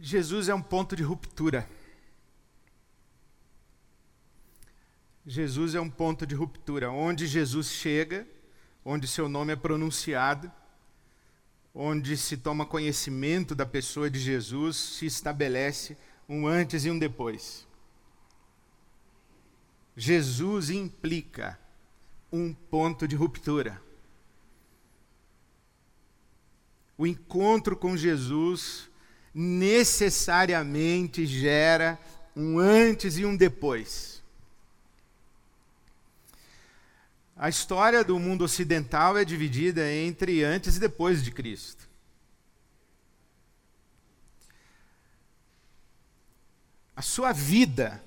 Jesus é um ponto de ruptura. Jesus é um ponto de ruptura. Onde Jesus chega, onde seu nome é pronunciado, onde se toma conhecimento da pessoa de Jesus, se estabelece um antes e um depois. Jesus implica um ponto de ruptura. O encontro com Jesus necessariamente gera um antes e um depois. A história do mundo ocidental é dividida entre antes e depois de Cristo. A sua vida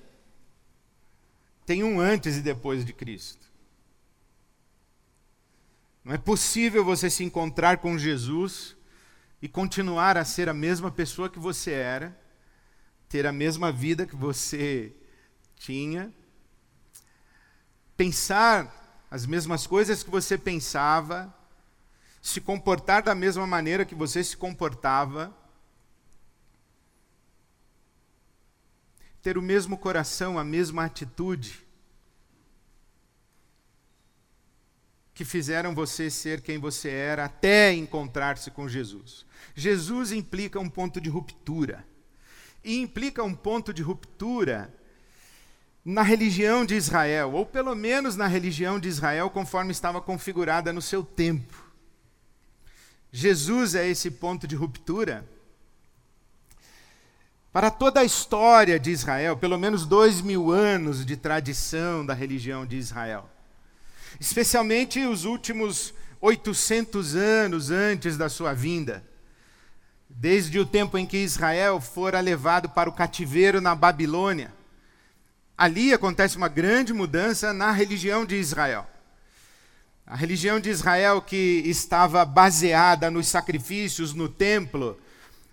tem um antes e depois de Cristo. Não é possível você se encontrar com Jesus e continuar a ser a mesma pessoa que você era, ter a mesma vida que você tinha, pensar as mesmas coisas que você pensava, se comportar da mesma maneira que você se comportava, ter o mesmo coração, a mesma atitude, que fizeram você ser quem você era até encontrar-se com Jesus. Jesus implica um ponto de ruptura. E implica um ponto de ruptura na religião de Israel, ou pelo menos na religião de Israel conforme estava configurada no seu tempo. Jesus é esse ponto de ruptura. Para toda a história de Israel, pelo menos dois mil anos de tradição da religião de Israel, especialmente os últimos 800 anos antes da sua vinda, desde o tempo em que Israel fora levado para o cativeiro na Babilônia ali acontece uma grande mudança na religião de Israel. A religião de Israel, que estava baseada nos sacrifícios no templo,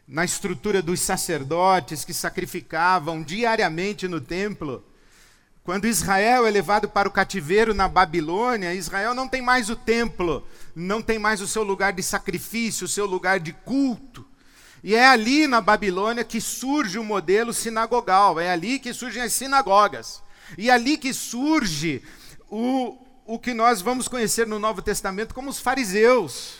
na estrutura dos sacerdotes que sacrificavam diariamente no templo. Quando Israel é levado para o cativeiro na Babilônia, Israel não tem mais o templo, não tem mais o seu lugar de sacrifício, o seu lugar de culto. E é ali na Babilônia que surge o modelo sinagogal, é ali que surgem as sinagogas. E é ali que surge o, o que nós vamos conhecer no Novo Testamento como os fariseus.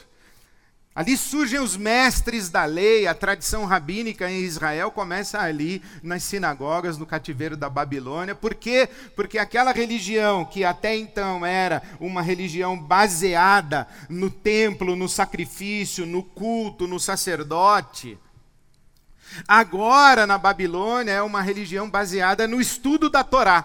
Ali surgem os mestres da lei, a tradição rabínica em Israel começa ali nas sinagogas, no cativeiro da Babilônia. Por quê? Porque aquela religião que até então era uma religião baseada no templo, no sacrifício, no culto, no sacerdote, agora na Babilônia é uma religião baseada no estudo da Torá.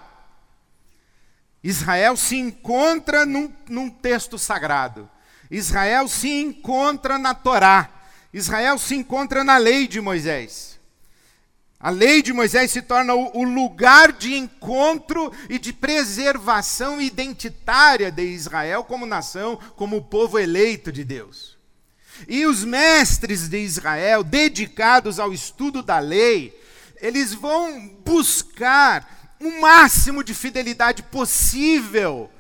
Israel se encontra num, num texto sagrado. Israel se encontra na Torá. Israel se encontra na lei de Moisés. A lei de Moisés se torna o lugar de encontro e de preservação identitária de Israel como nação, como povo eleito de Deus. E os mestres de Israel, dedicados ao estudo da lei, eles vão buscar o máximo de fidelidade possível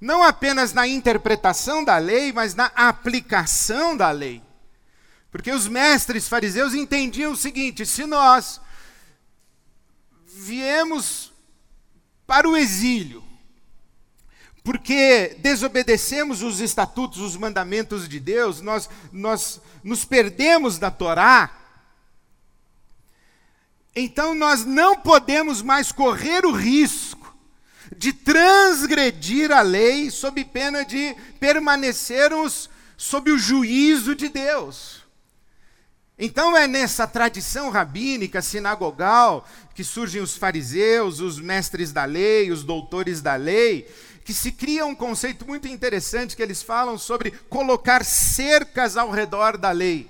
não apenas na interpretação da lei, mas na aplicação da lei. Porque os mestres fariseus entendiam o seguinte: se nós viemos para o exílio, porque desobedecemos os estatutos, os mandamentos de Deus, nós, nós nos perdemos da Torá, então nós não podemos mais correr o risco de transgredir a lei sob pena de permanecermos sob o juízo de Deus. Então é nessa tradição rabínica, sinagogal, que surgem os fariseus, os mestres da lei, os doutores da lei, que se cria um conceito muito interessante que eles falam sobre colocar cercas ao redor da lei,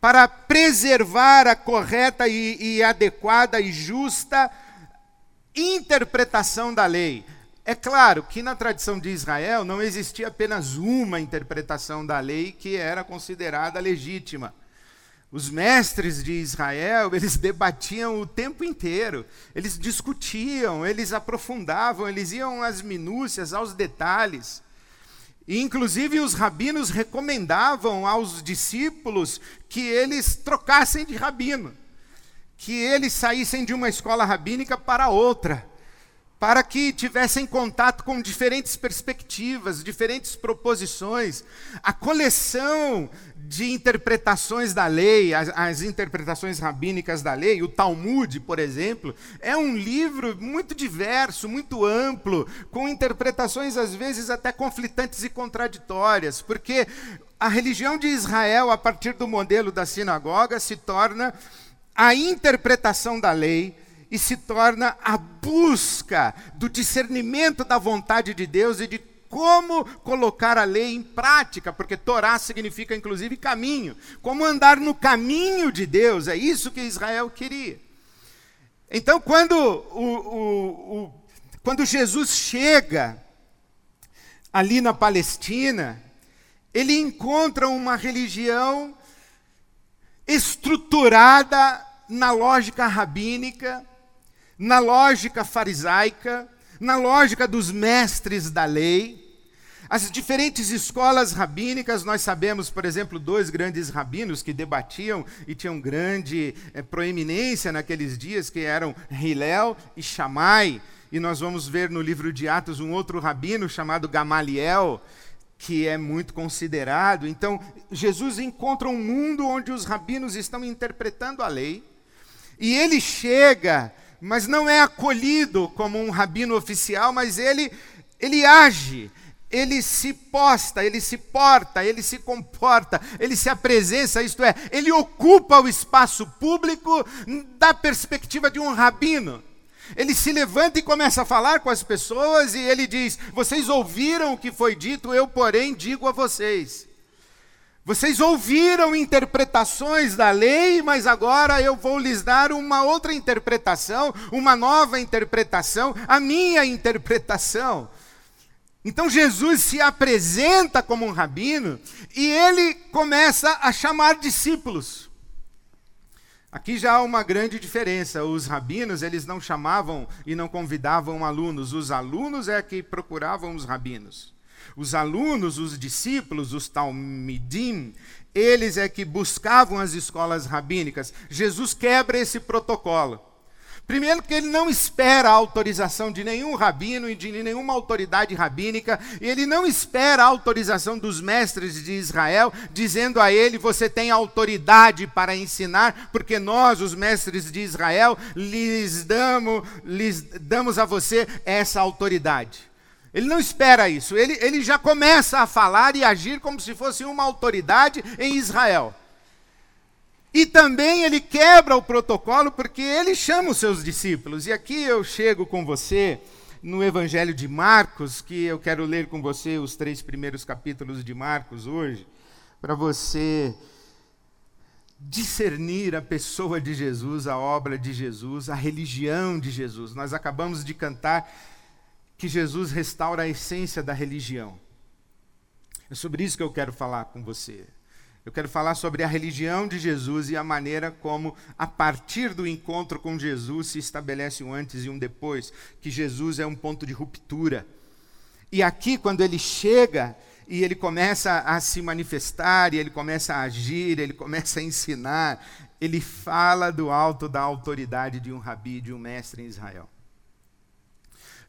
para preservar a correta e, e adequada e justa interpretação da lei. É claro que na tradição de Israel não existia apenas uma interpretação da lei que era considerada legítima. Os mestres de Israel, eles debatiam o tempo inteiro, eles discutiam, eles aprofundavam, eles iam às minúcias, aos detalhes. E, inclusive, os rabinos recomendavam aos discípulos que eles trocassem de rabino que eles saíssem de uma escola rabínica para outra, para que tivessem contato com diferentes perspectivas, diferentes proposições. A coleção de interpretações da lei, as, as, interpretações rabínicas da lei, o Talmud, por exemplo, é um livro muito diverso, muito amplo, com interpretações às vezes até conflitantes e contraditórias, porque a religião de Israel, a partir do modelo da sinagoga, se torna a interpretação da lei e se torna a busca do discernimento da vontade de Deus e de como colocar a lei em prática, porque Torá significa inclusive caminho, como andar no caminho de Deus, é isso que Israel queria. Então, quando, o, o, o, quando Jesus chega ali na Palestina, ele encontra uma religião estruturada na lógica rabínica, na lógica farisaica, na lógica dos mestres da lei. As diferentes escolas rabínicas, nós sabemos, por exemplo, dois grandes rabinos que debatiam e tinham grande é, proeminência naqueles dias, que eram Hillel e Shammai. E nós vamos ver no livro de Atos um outro rabino chamado Gamaliel, que é muito considerado. Então, Jesus encontra um mundo onde os rabinos estão interpretando a lei, e ele chega, mas não é acolhido como um rabino oficial, mas ele ele age, ele se posta, ele se porta, ele se comporta, ele se apresenta, isto é, ele ocupa o espaço público da perspectiva de um rabino. Ele se levanta e começa a falar com as pessoas e ele diz: Vocês ouviram o que foi dito, eu, porém, digo a vocês. Vocês ouviram interpretações da lei, mas agora eu vou lhes dar uma outra interpretação, uma nova interpretação, a minha interpretação. Então Jesus se apresenta como um rabino e ele começa a chamar discípulos. Aqui já há uma grande diferença. Os rabinos, eles não chamavam e não convidavam alunos. Os alunos é que procuravam os rabinos. Os alunos, os discípulos, os talmidim, eles é que buscavam as escolas rabínicas. Jesus quebra esse protocolo. Primeiro, que ele não espera a autorização de nenhum rabino e de nenhuma autoridade rabínica, e ele não espera a autorização dos mestres de Israel, dizendo a ele: Você tem autoridade para ensinar, porque nós, os mestres de Israel, lhes damos, lhes damos a você essa autoridade. Ele não espera isso, ele, ele já começa a falar e agir como se fosse uma autoridade em Israel. E também ele quebra o protocolo porque ele chama os seus discípulos. E aqui eu chego com você no Evangelho de Marcos, que eu quero ler com você os três primeiros capítulos de Marcos hoje, para você discernir a pessoa de Jesus, a obra de Jesus, a religião de Jesus. Nós acabamos de cantar que Jesus restaura a essência da religião. É sobre isso que eu quero falar com você. Eu quero falar sobre a religião de Jesus e a maneira como, a partir do encontro com Jesus, se estabelece um antes e um depois, que Jesus é um ponto de ruptura. E aqui, quando ele chega e ele começa a se manifestar, e ele começa a agir, ele começa a ensinar, ele fala do alto da autoridade de um rabi, de um mestre em Israel.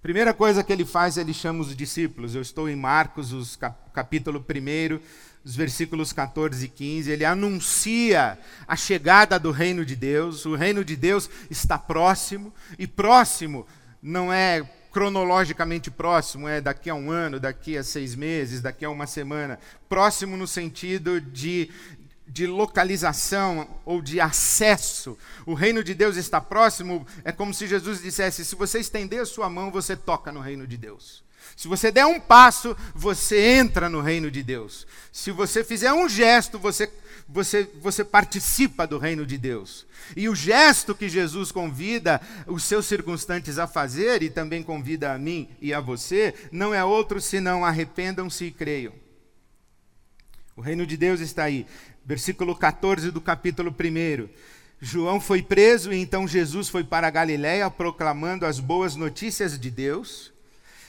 Primeira coisa que ele faz, ele chama os discípulos. Eu estou em Marcos, os capítulo 1, os versículos 14 e 15, ele anuncia a chegada do reino de Deus. O reino de Deus está próximo, e próximo não é cronologicamente próximo, é daqui a um ano, daqui a seis meses, daqui a uma semana. Próximo no sentido de, de localização ou de acesso. O reino de Deus está próximo, é como se Jesus dissesse: se você estender a sua mão, você toca no reino de Deus. Se você der um passo, você entra no reino de Deus. Se você fizer um gesto, você, você, você participa do reino de Deus. E o gesto que Jesus convida os seus circunstantes a fazer, e também convida a mim e a você, não é outro senão arrependam-se e creiam. O reino de Deus está aí. Versículo 14 do capítulo 1. João foi preso e então Jesus foi para a Galiléia proclamando as boas notícias de Deus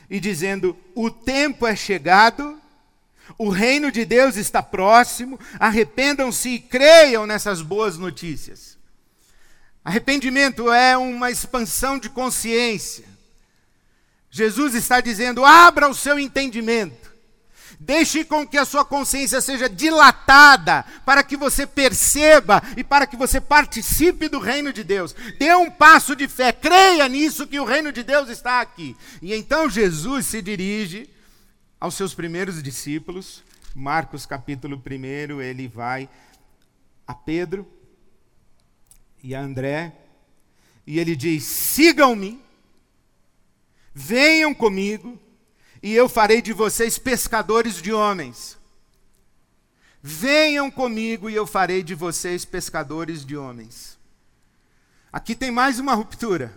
e dizendo: O tempo é chegado, o reino de Deus está próximo, arrependam-se e creiam nessas boas notícias. Arrependimento é uma expansão de consciência. Jesus está dizendo: abra o seu entendimento. Deixe com que a sua consciência seja dilatada para que você perceba e para que você participe do reino de Deus. Dê um passo de fé, creia nisso que o reino de Deus está aqui. E então Jesus se dirige aos seus primeiros discípulos. Marcos capítulo 1, ele vai a Pedro e a André e ele diz: "Sigam-me, venham comigo, e eu farei de vocês pescadores de homens. Venham comigo e eu farei de vocês pescadores de homens. Aqui tem mais uma ruptura.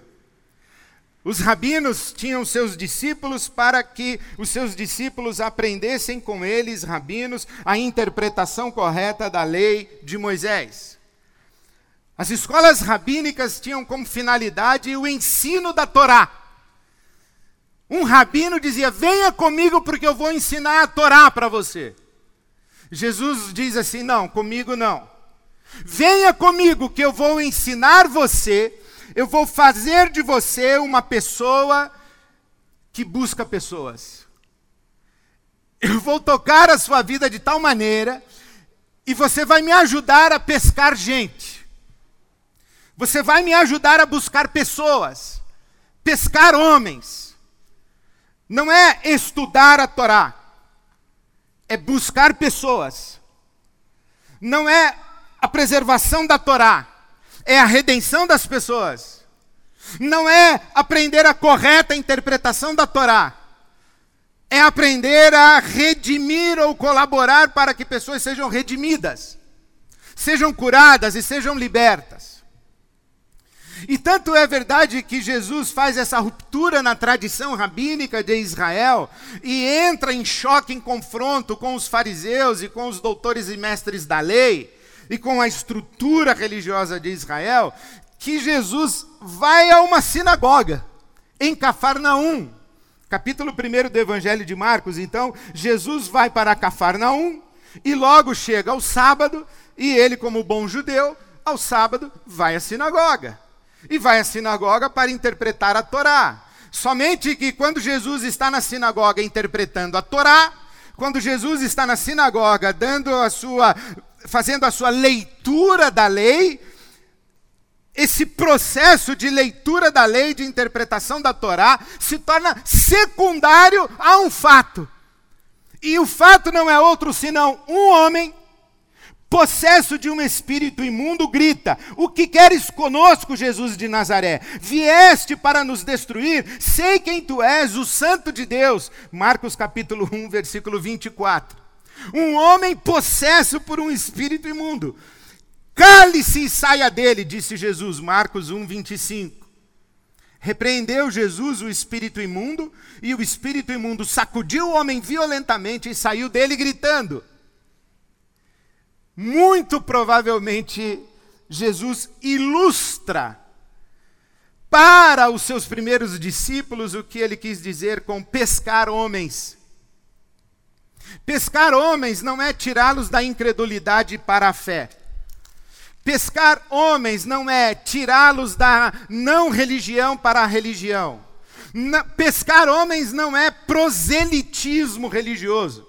Os rabinos tinham seus discípulos para que os seus discípulos aprendessem com eles, rabinos, a interpretação correta da lei de Moisés. As escolas rabínicas tinham como finalidade o ensino da Torá. Um rabino dizia: Venha comigo porque eu vou ensinar a Torá para você. Jesus diz assim: Não, comigo não. Venha comigo que eu vou ensinar você, eu vou fazer de você uma pessoa que busca pessoas. Eu vou tocar a sua vida de tal maneira e você vai me ajudar a pescar gente. Você vai me ajudar a buscar pessoas, pescar homens não é estudar a Torá, é buscar pessoas. Não é a preservação da Torá, é a redenção das pessoas. Não é aprender a correta interpretação da Torá, é aprender a redimir ou colaborar para que pessoas sejam redimidas, sejam curadas e sejam libertas. E tanto é verdade que Jesus faz essa ruptura na tradição rabínica de Israel e entra em choque, em confronto com os fariseus e com os doutores e mestres da lei e com a estrutura religiosa de Israel, que Jesus vai a uma sinagoga em Cafarnaum. Capítulo 1 do Evangelho de Marcos, então, Jesus vai para Cafarnaum e logo chega ao sábado, e ele, como bom judeu, ao sábado vai à sinagoga e vai à sinagoga para interpretar a Torá. Somente que quando Jesus está na sinagoga interpretando a Torá, quando Jesus está na sinagoga dando a sua fazendo a sua leitura da lei, esse processo de leitura da lei, de interpretação da Torá, se torna secundário a um fato. E o fato não é outro senão um homem possesso de um espírito imundo, grita: O que queres conosco, Jesus de Nazaré? Vieste para nos destruir? Sei quem tu és, o Santo de Deus. Marcos capítulo 1, versículo 24. Um homem possesso por um espírito imundo. Cale-se e saia dele, disse Jesus. Marcos 1, 25. Repreendeu Jesus o espírito imundo, e o espírito imundo sacudiu o homem violentamente e saiu dele gritando muito provavelmente Jesus ilustra para os seus primeiros discípulos o que ele quis dizer com pescar homens. Pescar homens não é tirá-los da incredulidade para a fé. Pescar homens não é tirá-los da não religião para a religião. pescar homens não é proselitismo religioso.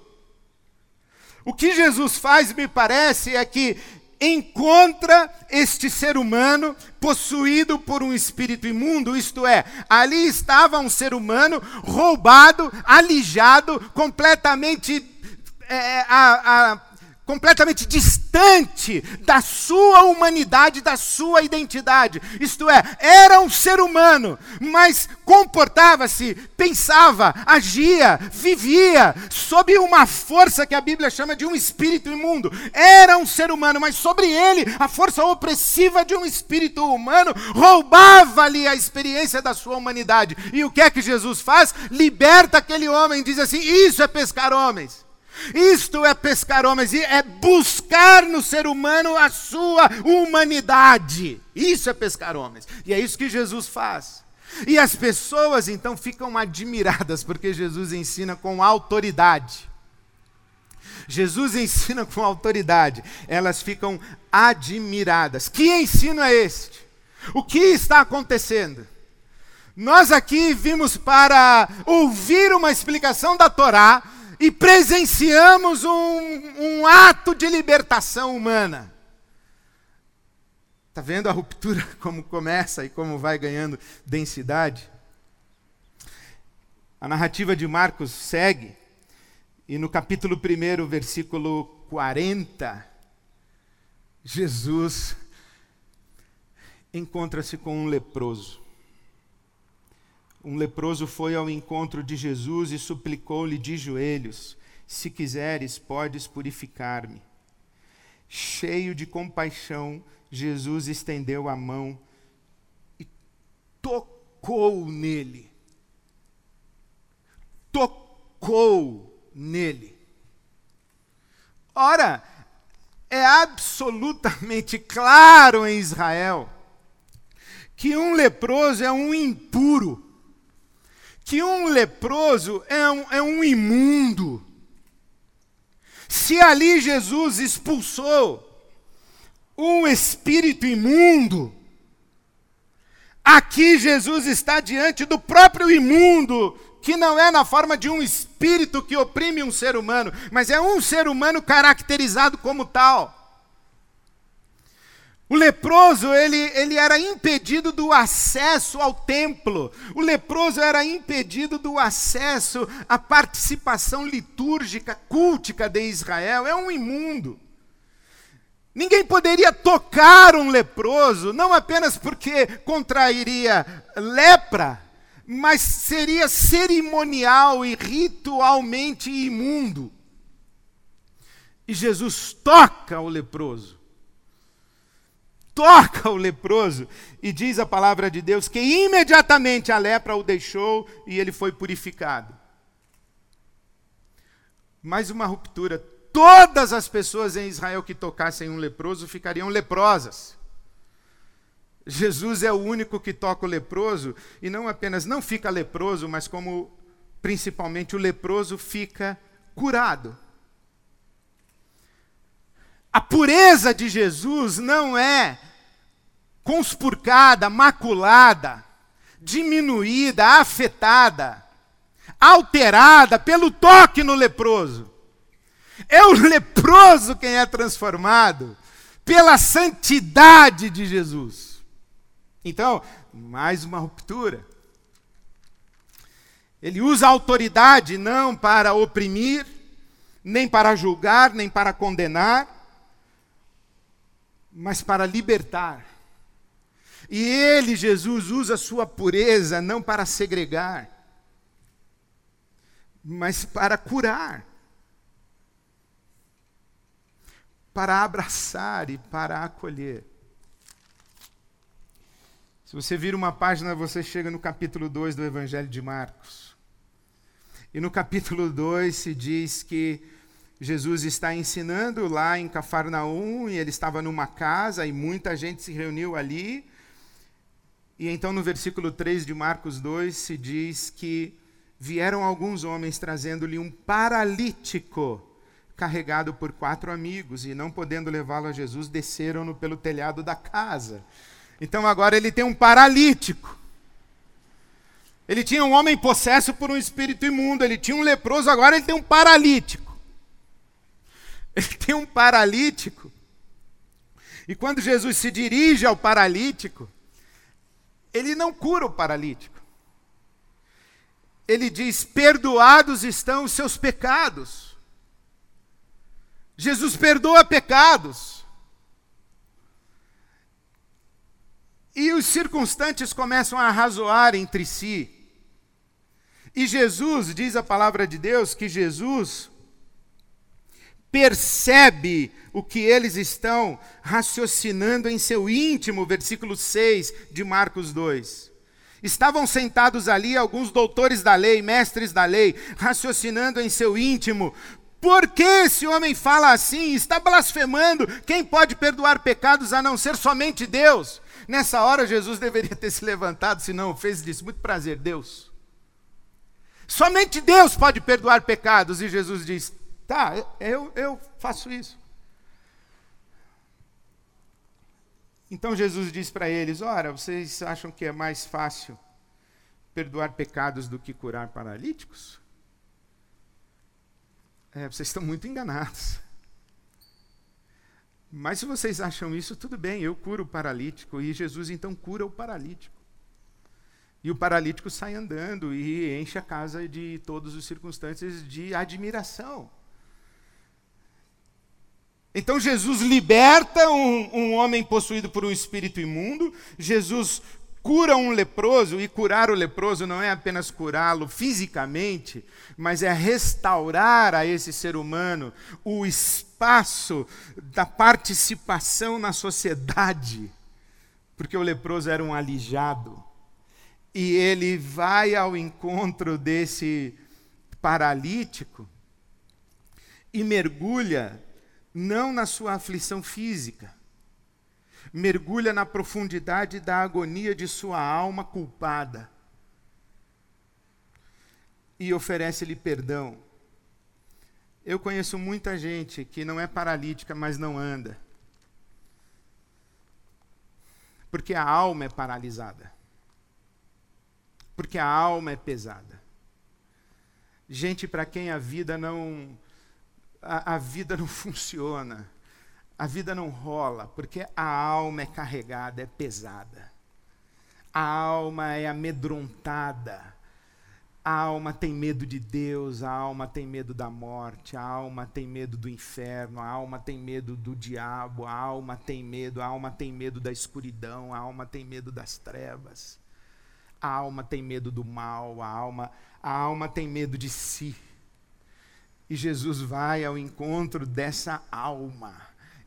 O que Jesus faz, me parece, é que encontra este ser humano possuído por um espírito imundo, isto é, ali estava um ser humano roubado, alijado, completamente é, a, a completamente distante da sua humanidade, da sua identidade. Isto é, era um ser humano, mas comportava-se, pensava, agia, vivia sob uma força que a Bíblia chama de um espírito imundo. Era um ser humano, mas sobre ele a força opressiva de um espírito humano roubava-lhe a experiência da sua humanidade. E o que é que Jesus faz? Liberta aquele homem, diz assim: Isso é pescar homens. Isto é pescar homens, é buscar no ser humano a sua humanidade. Isso é pescar homens. E é isso que Jesus faz. E as pessoas então ficam admiradas porque Jesus ensina com autoridade. Jesus ensina com autoridade, elas ficam admiradas. Que ensino é este? O que está acontecendo? Nós aqui vimos para ouvir uma explicação da Torá e presenciamos um, um ato de libertação humana. Está vendo a ruptura como começa e como vai ganhando densidade? A narrativa de Marcos segue, e no capítulo 1, versículo 40, Jesus encontra-se com um leproso. Um leproso foi ao encontro de Jesus e suplicou-lhe de joelhos: Se quiseres, podes purificar-me. Cheio de compaixão, Jesus estendeu a mão e tocou nele. Tocou nele. Ora, é absolutamente claro em Israel que um leproso é um impuro, que um leproso é um, é um imundo. Se ali Jesus expulsou um espírito imundo, aqui Jesus está diante do próprio imundo, que não é na forma de um espírito que oprime um ser humano, mas é um ser humano caracterizado como tal. O leproso, ele, ele era impedido do acesso ao templo. O leproso era impedido do acesso à participação litúrgica, cultica de Israel. É um imundo. Ninguém poderia tocar um leproso, não apenas porque contrairia lepra, mas seria cerimonial e ritualmente imundo. E Jesus toca o leproso. Toca o leproso e diz a palavra de Deus que imediatamente a lepra o deixou e ele foi purificado. Mais uma ruptura. Todas as pessoas em Israel que tocassem um leproso ficariam leprosas. Jesus é o único que toca o leproso e não apenas não fica leproso, mas como principalmente o leproso fica curado. A pureza de Jesus não é conspurcada, maculada, diminuída, afetada, alterada pelo toque no leproso. É o leproso quem é transformado pela santidade de Jesus. Então, mais uma ruptura. Ele usa a autoridade não para oprimir, nem para julgar, nem para condenar, mas para libertar. E ele, Jesus, usa a sua pureza não para segregar, mas para curar, para abraçar e para acolher. Se você vira uma página, você chega no capítulo 2 do Evangelho de Marcos. E no capítulo 2 se diz que Jesus está ensinando lá em Cafarnaum, e ele estava numa casa, e muita gente se reuniu ali. E então no versículo 3 de Marcos 2 se diz que vieram alguns homens trazendo-lhe um paralítico carregado por quatro amigos, e não podendo levá-lo a Jesus, desceram-no pelo telhado da casa. Então agora ele tem um paralítico. Ele tinha um homem possesso por um espírito imundo, ele tinha um leproso, agora ele tem um paralítico. Ele tem um paralítico. E quando Jesus se dirige ao paralítico, ele não cura o paralítico. Ele diz: Perdoados estão os seus pecados. Jesus perdoa pecados. E os circunstantes começam a razoar entre si. E Jesus, diz a palavra de Deus, que Jesus percebe o que eles estão raciocinando em seu íntimo, versículo 6 de Marcos 2. Estavam sentados ali alguns doutores da lei, mestres da lei, raciocinando em seu íntimo: por que esse homem fala assim? Está blasfemando. Quem pode perdoar pecados a não ser somente Deus? Nessa hora, Jesus deveria ter se levantado, se não fez, disse: Muito prazer, Deus. Somente Deus pode perdoar pecados. E Jesus diz: Tá, eu, eu faço isso. Então Jesus diz para eles: Ora, vocês acham que é mais fácil perdoar pecados do que curar paralíticos? É, vocês estão muito enganados. Mas se vocês acham isso, tudo bem, eu curo o paralítico. E Jesus então cura o paralítico. E o paralítico sai andando e enche a casa de todos os circunstantes de admiração. Então Jesus liberta um, um, homem possuído por um espírito imundo, Jesus cura um leproso, e curar o leproso não é apenas curá-lo fisicamente, mas é restaurar a esse ser humano o espaço da participação na sociedade, porque o leproso era um alijado. E ele vai ao encontro desse paralítico e mergulha não na sua aflição física, mergulha na profundidade da agonia de sua alma culpada e oferece-lhe perdão. Eu conheço muita gente que não é paralítica, mas não anda. Porque a alma é paralisada. Porque a alma é pesada. Gente para quem a vida não a, a vida não funciona, a vida não rola, porque a alma é carregada, é pesada. A alma é amedrontada. A alma tem medo de Deus, a alma tem medo da morte, a alma tem medo do inferno, a alma tem medo do diabo, a alma tem medo, a alma tem medo da escuridão, a alma tem medo das trevas. A alma tem medo do mal, a alma, a alma tem medo de si. E Jesus vai ao encontro dessa alma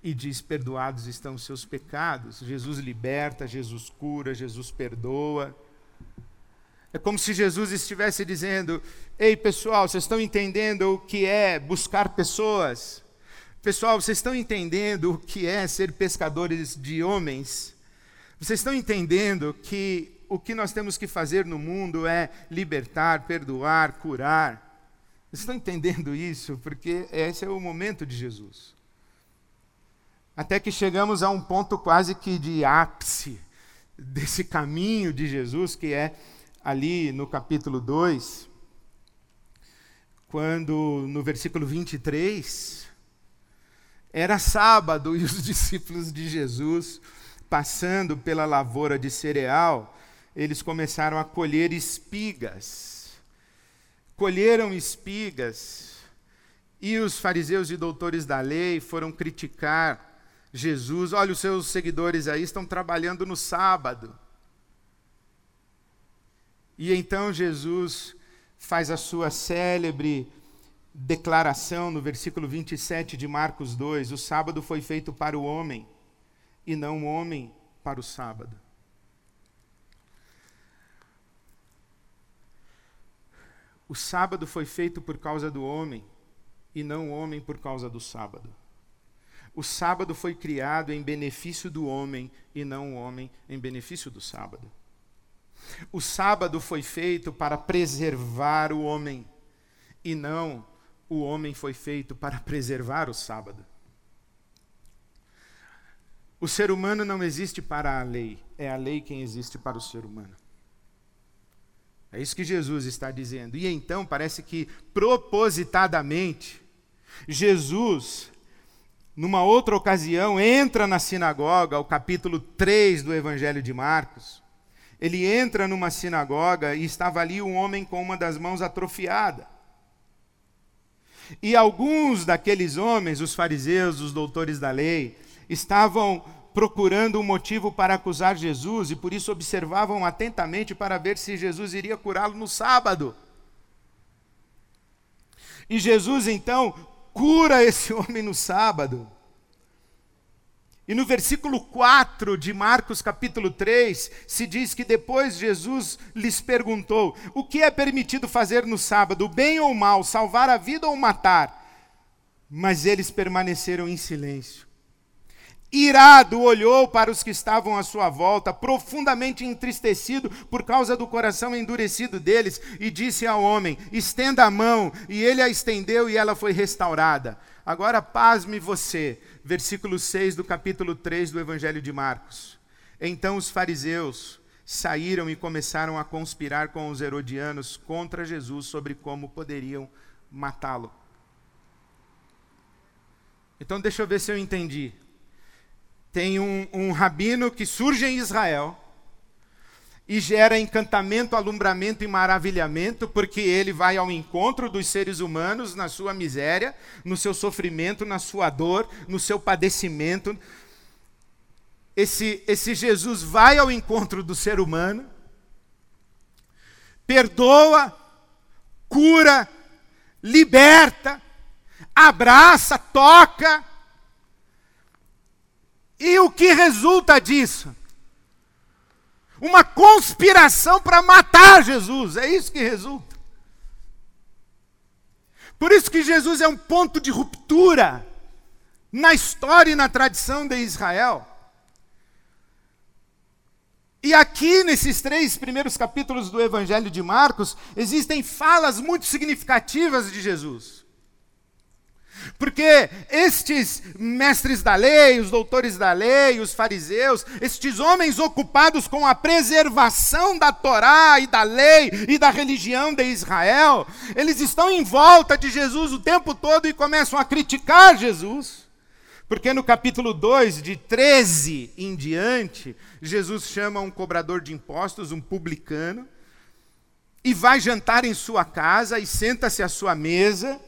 e diz: Perdoados estão os seus pecados. Jesus liberta, Jesus cura, Jesus perdoa. É como se Jesus estivesse dizendo: Ei, pessoal, vocês estão entendendo o que é buscar pessoas? Pessoal, vocês estão entendendo o que é ser pescadores de homens? Vocês estão entendendo que o que nós temos que fazer no mundo é libertar, perdoar, curar? Estão entendendo isso? Porque esse é o momento de Jesus. Até que chegamos a um ponto quase que de ápice desse caminho de Jesus, que é ali no capítulo 2, quando no versículo 23, era sábado e os discípulos de Jesus, passando pela lavoura de cereal, eles começaram a colher espigas colheram espigas, e os fariseus e doutores da lei foram criticar Jesus. Olha, os seus seguidores aí estão trabalhando no sábado. E então Jesus faz a sua célebre declaração no versículo 27 de Marcos 2: O sábado foi feito para o homem, e não o homem para o sábado. O sábado foi feito por causa do homem e não o homem por causa do sábado. O sábado foi criado em benefício do homem e não o homem em benefício do sábado. O sábado foi feito para preservar o homem e não o homem foi feito para preservar o sábado. O ser humano não existe para a lei, é a lei quem existe para o ser humano. É isso que Jesus está dizendo. E então parece que propositadamente, Jesus, numa outra ocasião, entra na sinagoga, o capítulo 3 do Evangelho de Marcos. Ele entra numa sinagoga e estava ali um homem com uma das mãos atrofiada. E alguns daqueles homens, os fariseus, os doutores da lei, estavam procurando um motivo para acusar Jesus e por isso observavam atentamente para ver se Jesus iria curá-lo no sábado. E Jesus então cura esse homem no sábado. E no versículo 4 de Marcos capítulo 3, se diz que depois Jesus lhes perguntou: O que é permitido fazer no sábado, bem ou mal, salvar a vida ou matar? Mas eles permaneceram em silêncio. Irado, olhou para os que estavam à sua volta, profundamente entristecido por causa do coração endurecido deles, e disse ao homem: Estenda a mão. E ele a estendeu e ela foi restaurada. Agora, pasme você. Versículo 6 do capítulo 3 do Evangelho de Marcos. Então os fariseus saíram e começaram a conspirar com os herodianos contra Jesus sobre como poderiam matá-lo. Então, deixa eu ver se eu entendi. Tem um, um rabino que surge em Israel e gera encantamento, alumbramento e maravilhamento, porque ele vai ao encontro dos seres humanos na sua miséria, no seu sofrimento, na sua dor, no seu padecimento. Esse, esse Jesus vai ao encontro do ser humano, perdoa, cura, liberta, abraça, toca. E o que resulta disso? Uma conspiração para matar Jesus. É isso que resulta. Por isso que Jesus é um ponto de ruptura na história e na tradição de Israel. E aqui, nesses três primeiros capítulos do Evangelho de Marcos, existem falas muito significativas de Jesus. Porque estes mestres da lei, os doutores da lei, os fariseus, estes homens ocupados com a preservação da Torá e da lei e da religião de Israel, eles estão em volta de Jesus o tempo todo e começam a criticar Jesus. Porque no capítulo 2, de 13 em diante, Jesus chama um cobrador de impostos, um publicano, e vai jantar em sua casa e senta-se à sua mesa.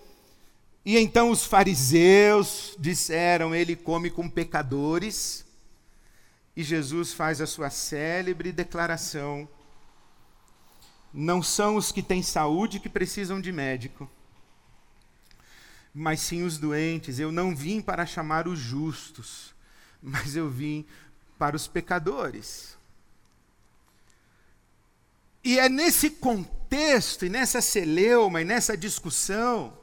E então os fariseus disseram: Ele come com pecadores. E Jesus faz a sua célebre declaração: Não são os que têm saúde que precisam de médico, mas sim os doentes. Eu não vim para chamar os justos, mas eu vim para os pecadores. E é nesse contexto, e nessa celeuma, e nessa discussão,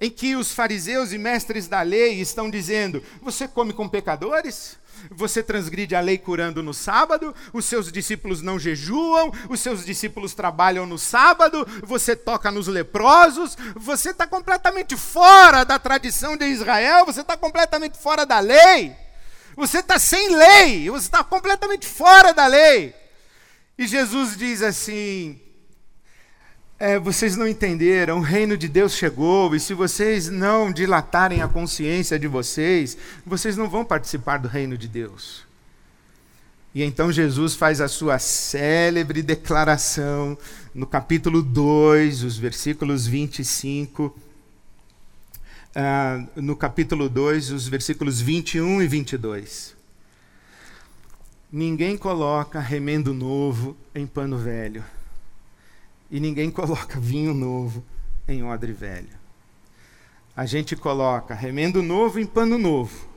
em que os fariseus e mestres da lei estão dizendo: você come com pecadores? Você transgride a lei curando no sábado, os seus discípulos não jejuam, os seus discípulos trabalham no sábado, você toca nos leprosos, você está completamente fora da tradição de Israel, você está completamente fora da lei, você está sem lei, você está completamente fora da lei. E Jesus diz assim: é, vocês não entenderam, o reino de Deus chegou, e se vocês não dilatarem a consciência de vocês, vocês não vão participar do reino de Deus. E então Jesus faz a sua célebre declaração no capítulo 2, os versículos 25. Uh, no capítulo 2, os versículos 21 e 22. Ninguém coloca remendo novo em pano velho e ninguém coloca vinho novo em odre velho. A gente coloca remendo novo em pano novo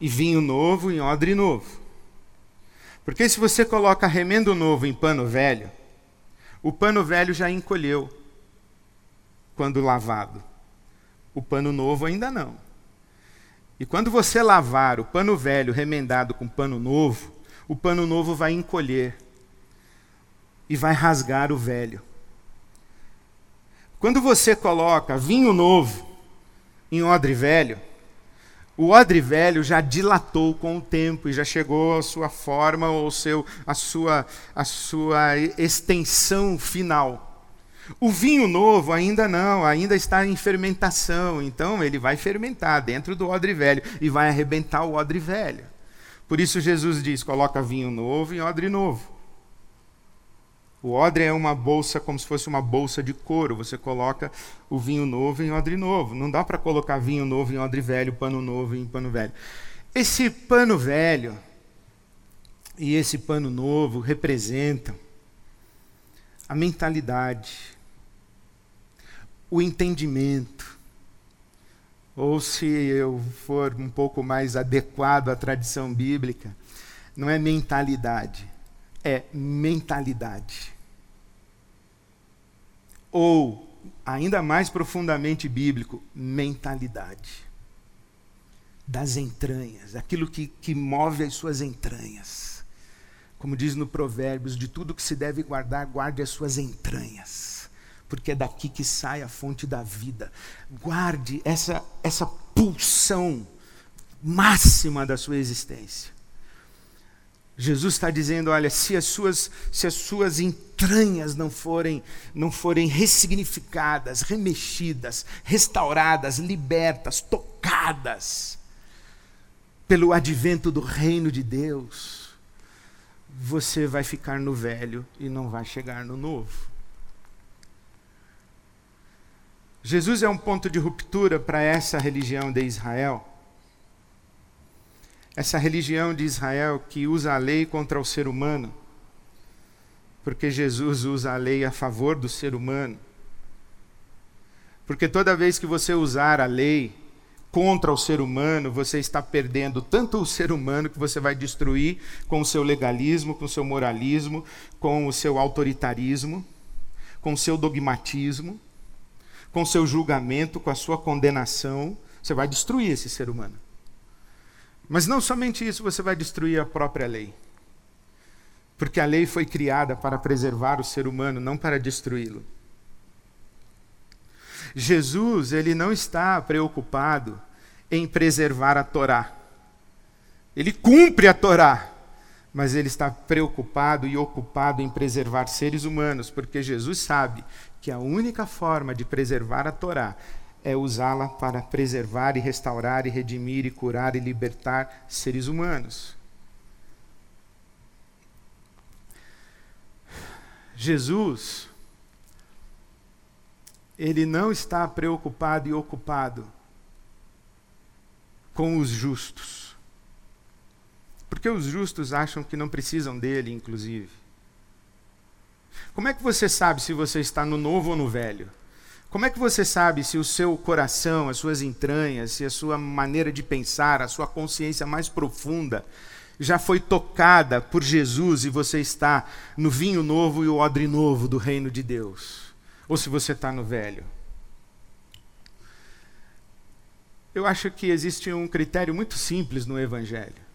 e vinho novo em odre novo. Porque se você coloca remendo novo em pano velho, o pano velho já encolheu quando lavado. O pano novo ainda não. E quando você lavar o pano velho remendado com pano novo, o pano novo vai encolher e vai rasgar o velho. Quando você coloca vinho novo em odre velho, o odre velho já dilatou com o tempo e já chegou à sua forma ou seu, a sua, a sua extensão final. O vinho novo ainda não, ainda está em fermentação, então ele vai fermentar dentro do odre velho e vai arrebentar o odre velho. Por isso Jesus diz: coloca vinho novo em odre novo. O odre é uma bolsa como se fosse uma bolsa de couro. Você coloca o vinho novo em odre novo. Não dá para colocar vinho novo em odre velho, pano novo em pano velho. Esse pano velho e esse pano novo representam a mentalidade, o entendimento. Ou se eu for um pouco mais adequado à tradição bíblica, não é mentalidade, é mentalidade. Ou, ainda mais profundamente bíblico, mentalidade. das entranhas, aquilo que, que move as suas entranhas. Como diz no Provérbios, de tudo que se deve guardar, guarde as suas entranhas, porque é daqui que sai a fonte da vida. Guarde essa, essa pulsão máxima da sua existência. Jesus está dizendo, olha, se as suas, se as suas entranhas não forem, não forem ressignificadas, remexidas, restauradas, libertas, tocadas pelo advento do reino de Deus, você vai ficar no velho e não vai chegar no novo. Jesus é um ponto de ruptura para essa religião de Israel essa religião de Israel que usa a lei contra o ser humano, porque Jesus usa a lei a favor do ser humano. Porque toda vez que você usar a lei contra o ser humano, você está perdendo tanto o ser humano que você vai destruir com o seu legalismo, com o seu moralismo, com o seu autoritarismo, com o seu dogmatismo, com o seu julgamento, com a sua condenação, você vai destruir esse ser humano. Mas não somente isso, você vai destruir a própria lei. Porque a lei foi criada para preservar o ser humano, não para destruí-lo. Jesus, ele não está preocupado em preservar a Torá. Ele cumpre a Torá, mas ele está preocupado e ocupado em preservar seres humanos, porque Jesus sabe que a única forma de preservar a Torá é usá-la para preservar e restaurar e redimir e curar e libertar seres humanos. Jesus, ele não está preocupado e ocupado com os justos. Porque os justos acham que não precisam dele, inclusive. Como é que você sabe se você está no novo ou no velho? Como é que você sabe se o seu coração, as suas entranhas, se a sua maneira de pensar, a sua consciência mais profunda já foi tocada por Jesus e você está no vinho novo e o odre novo do reino de Deus? Ou se você está no velho? Eu acho que existe um critério muito simples no Evangelho.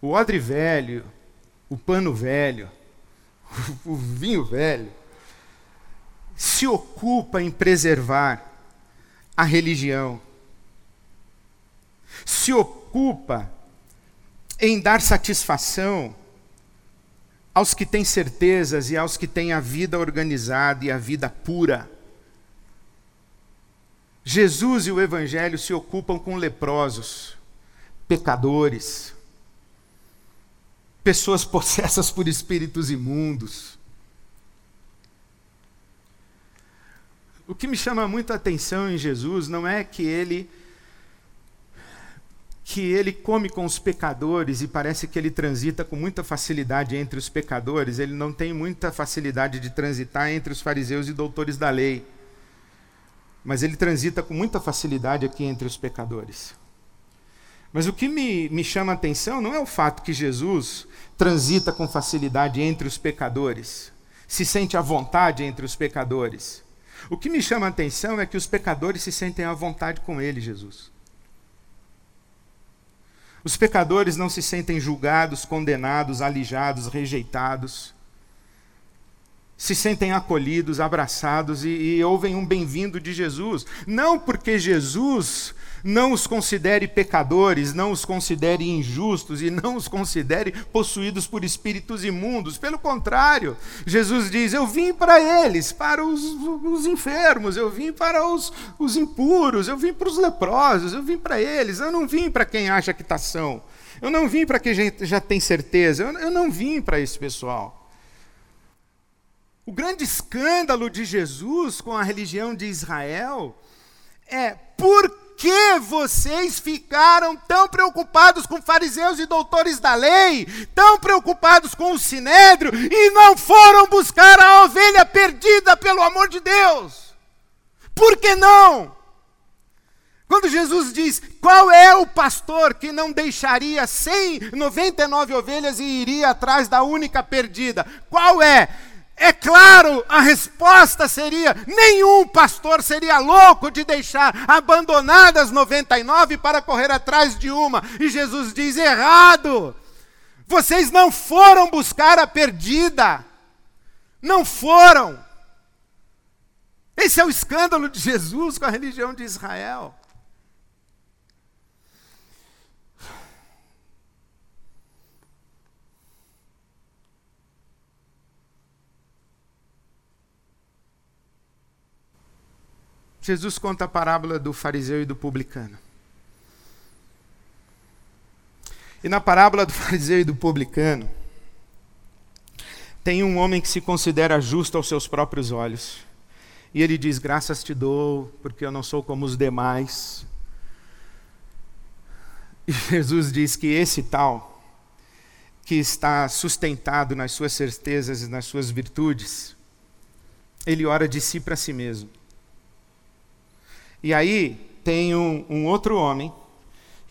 O odre velho, o pano velho, o vinho velho, se ocupa em preservar a religião, se ocupa em dar satisfação aos que têm certezas e aos que têm a vida organizada e a vida pura. Jesus e o Evangelho se ocupam com leprosos, pecadores, pessoas possessas por espíritos imundos, O que me chama muito a atenção em Jesus não é que ele que ele come com os pecadores e parece que ele transita com muita facilidade entre os pecadores, ele não tem muita facilidade de transitar entre os fariseus e doutores da lei. Mas ele transita com muita facilidade aqui entre os pecadores. Mas o que me, me chama a atenção não é o fato que Jesus transita com facilidade entre os pecadores, se sente à vontade entre os pecadores. O que me chama a atenção é que os pecadores se sentem à vontade com ele, Jesus. Os pecadores não se sentem julgados, condenados, alijados, rejeitados. Se sentem acolhidos, abraçados e, e ouvem um bem-vindo de Jesus. Não porque Jesus não os considere pecadores, não os considere injustos e não os considere possuídos por espíritos imundos. Pelo contrário, Jesus diz: Eu vim para eles, para os, os enfermos, eu vim para os, os impuros, eu vim para os leprosos, eu vim para eles, eu não vim para quem acha que está são, eu não vim para quem já, tem certeza, eu, eu não vim para esse pessoal. O grande escândalo de Jesus com a religião de Israel é por que vocês ficaram tão preocupados com fariseus e doutores da lei, tão preocupados com o sinédrio, e não foram buscar a ovelha perdida, pelo amor de Deus? Por que não? Quando Jesus diz qual é o pastor que não deixaria 199 ovelhas e iria atrás da única perdida, qual é? É claro, a resposta seria: nenhum pastor seria louco de deixar abandonadas 99 para correr atrás de uma. E Jesus diz: errado. Vocês não foram buscar a perdida. Não foram. Esse é o escândalo de Jesus com a religião de Israel. Jesus conta a parábola do fariseu e do publicano. E na parábola do fariseu e do publicano, tem um homem que se considera justo aos seus próprios olhos. E ele diz: Graças te dou, porque eu não sou como os demais. E Jesus diz que esse tal, que está sustentado nas suas certezas e nas suas virtudes, ele ora de si para si mesmo. E aí tem um, um outro homem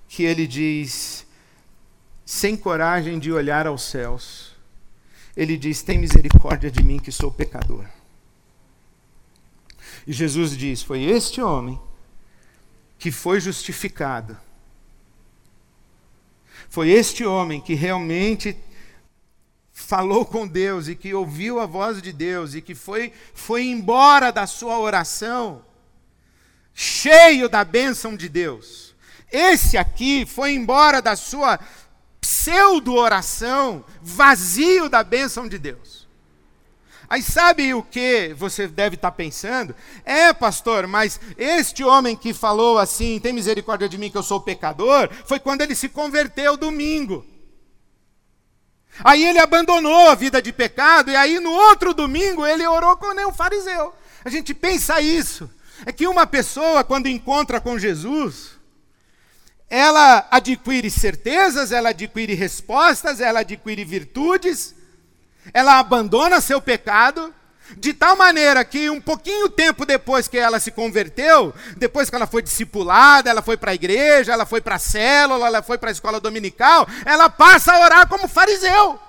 que ele diz, sem coragem de olhar aos céus, ele diz: Tem misericórdia de mim que sou pecador. E Jesus diz: Foi este homem que foi justificado. Foi este homem que realmente falou com Deus e que ouviu a voz de Deus e que foi, foi embora da sua oração cheio da bênção de Deus. Esse aqui foi embora da sua pseudo-oração, vazio da bênção de Deus. Aí sabe o que você deve estar pensando? É, pastor, mas este homem que falou assim, tem misericórdia de mim que eu sou pecador, foi quando ele se converteu domingo. Aí ele abandonou a vida de pecado, e aí no outro domingo ele orou como um fariseu. A gente pensa isso. É que uma pessoa, quando encontra com Jesus, ela adquire certezas, ela adquire respostas, ela adquire virtudes, ela abandona seu pecado, de tal maneira que um pouquinho tempo depois que ela se converteu, depois que ela foi discipulada, ela foi para a igreja, ela foi para a célula, ela foi para a escola dominical, ela passa a orar como fariseu.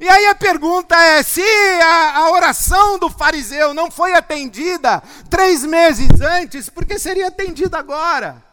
E aí a pergunta é: se a, a, oração do fariseu não foi atendida três meses antes, por que seria atendida agora?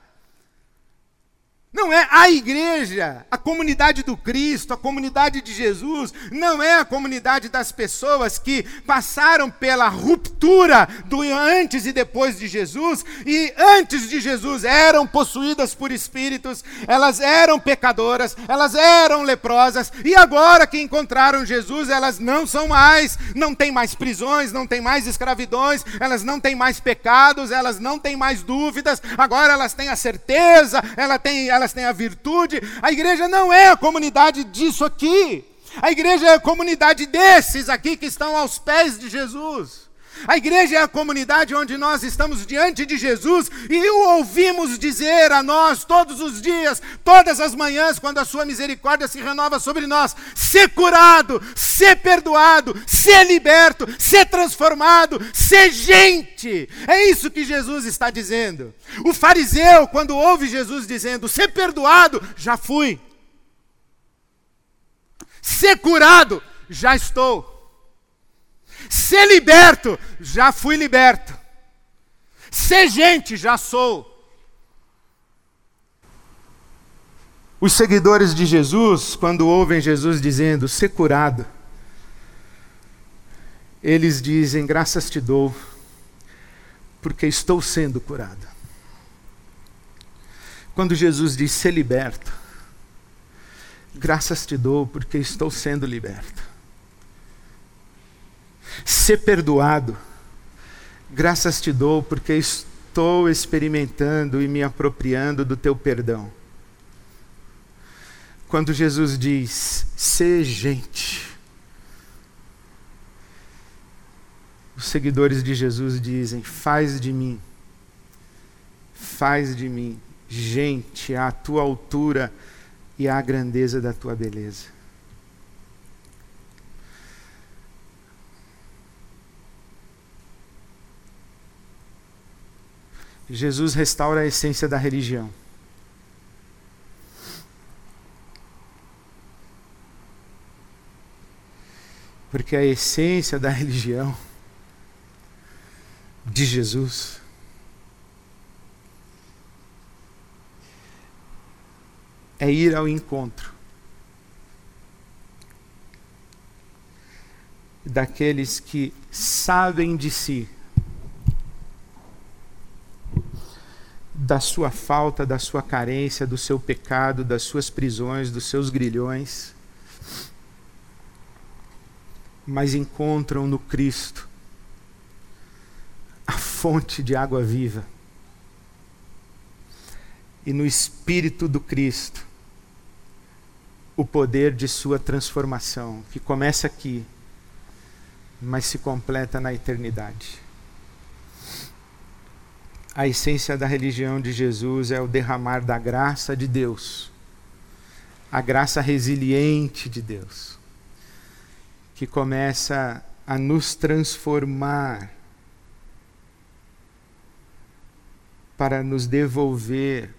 Não é a igreja, a comunidade do Cristo, a comunidade de Jesus, não é a comunidade das pessoas que passaram pela ruptura do antes e depois de Jesus, e antes de Jesus eram possuídas por espíritos, elas eram pecadoras, elas eram leprosas, e agora que encontraram Jesus, elas não são mais, não tem mais prisões, não tem mais escravidões, elas não têm mais pecados, elas não têm mais dúvidas, agora elas têm a certeza, ela tem, elas têm a virtude. A igreja não é a comunidade disso aqui. A igreja é a comunidade desses aqui que estão aos pés de Jesus. A igreja é a comunidade onde nós estamos diante de Jesus e o ouvimos dizer a nós todos os dias, todas as manhãs, quando a sua misericórdia se renova sobre nós: ser curado, ser perdoado, ser liberto, ser transformado, ser gente. É isso que Jesus está dizendo. O fariseu, quando ouve Jesus dizendo: ser perdoado, já fui. Ser curado, já estou. Ser liberto, já fui liberto. Ser gente, já sou. Os seguidores de Jesus, quando ouvem Jesus dizendo ser curado, eles dizem: Graças te dou, porque estou sendo curado. Quando Jesus diz ser liberto, graças te dou, porque estou sendo liberto ser perdoado. Graças te dou porque estou experimentando e me apropriando do teu perdão. Quando Jesus diz, ser gente, os seguidores de Jesus dizem, faz de mim, faz de mim gente à tua altura e à grandeza da tua beleza. Jesus restaura a essência da religião. Porque a essência da religião de Jesus é ir ao encontro daqueles que sabem de si, da sua falta, da sua carência, do seu pecado, das suas prisões, dos seus grilhões, mas encontram no Cristo a fonte de água viva. E no Espírito do Cristo, o poder de sua transformação, que começa aqui, mas se completa na eternidade. A essência da religião de Jesus é o derramar da graça de Deus, a graça resiliente de Deus, que começa a nos transformar para nos devolver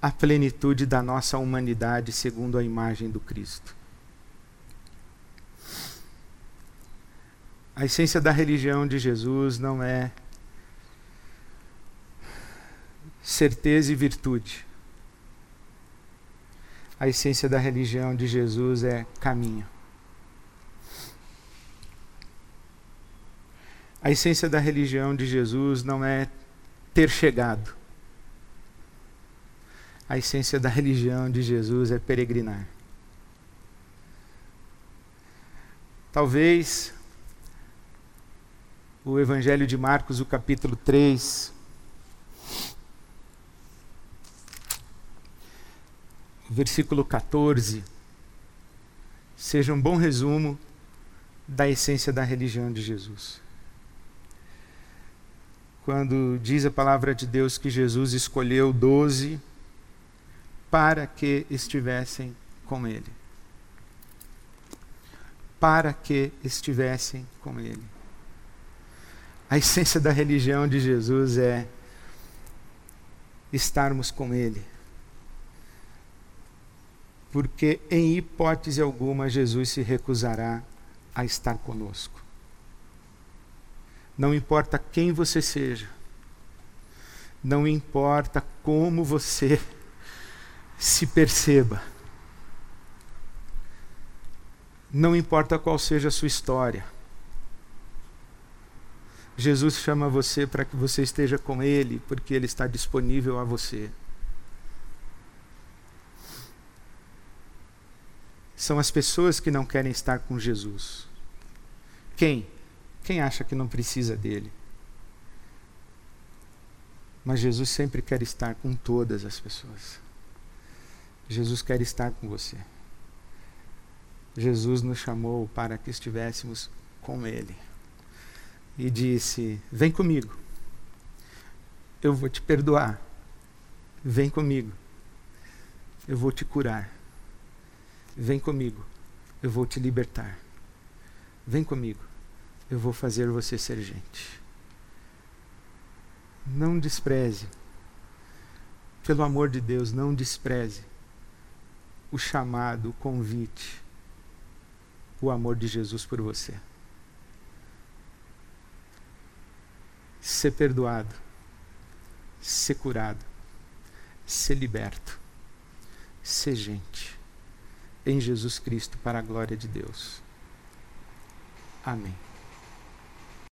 a plenitude da nossa humanidade segundo a imagem do Cristo. A essência da religião de Jesus não é certeza e virtude. A essência da religião de Jesus é caminho. A essência da religião de Jesus não é ter chegado. A essência da religião de Jesus é peregrinar. Talvez o Evangelho de Marcos, o capítulo 3, versículo 14, seja um bom resumo da essência da religião de Jesus. Quando diz a palavra de Deus que Jesus escolheu doze para que estivessem com Ele. Para que estivessem com Ele. A essência da religião de Jesus é estarmos com Ele. Porque, em hipótese alguma, Jesus se recusará a estar conosco. Não importa quem você seja, não importa como você se perceba, não importa qual seja a sua história Jesus chama você para que você esteja com Ele, porque Ele está disponível a você. São as pessoas que não querem estar com Jesus. Quem? Quem acha que não precisa dele? Mas Jesus sempre quer estar com todas as pessoas. Jesus quer estar com você. Jesus nos chamou para que estivéssemos com Ele e disse: Vem comigo, eu vou te perdoar. Vem comigo, eu vou te curar. Vem comigo, eu vou te libertar. Vem comigo, eu vou fazer você ser gente. Não despreze, pelo amor de Deus, não despreze o chamado, o convite, o amor de Jesus por você. ser perdoado, ser curado, ser liberto, ser gente em Jesus Cristo para a glória de Deus. Amém.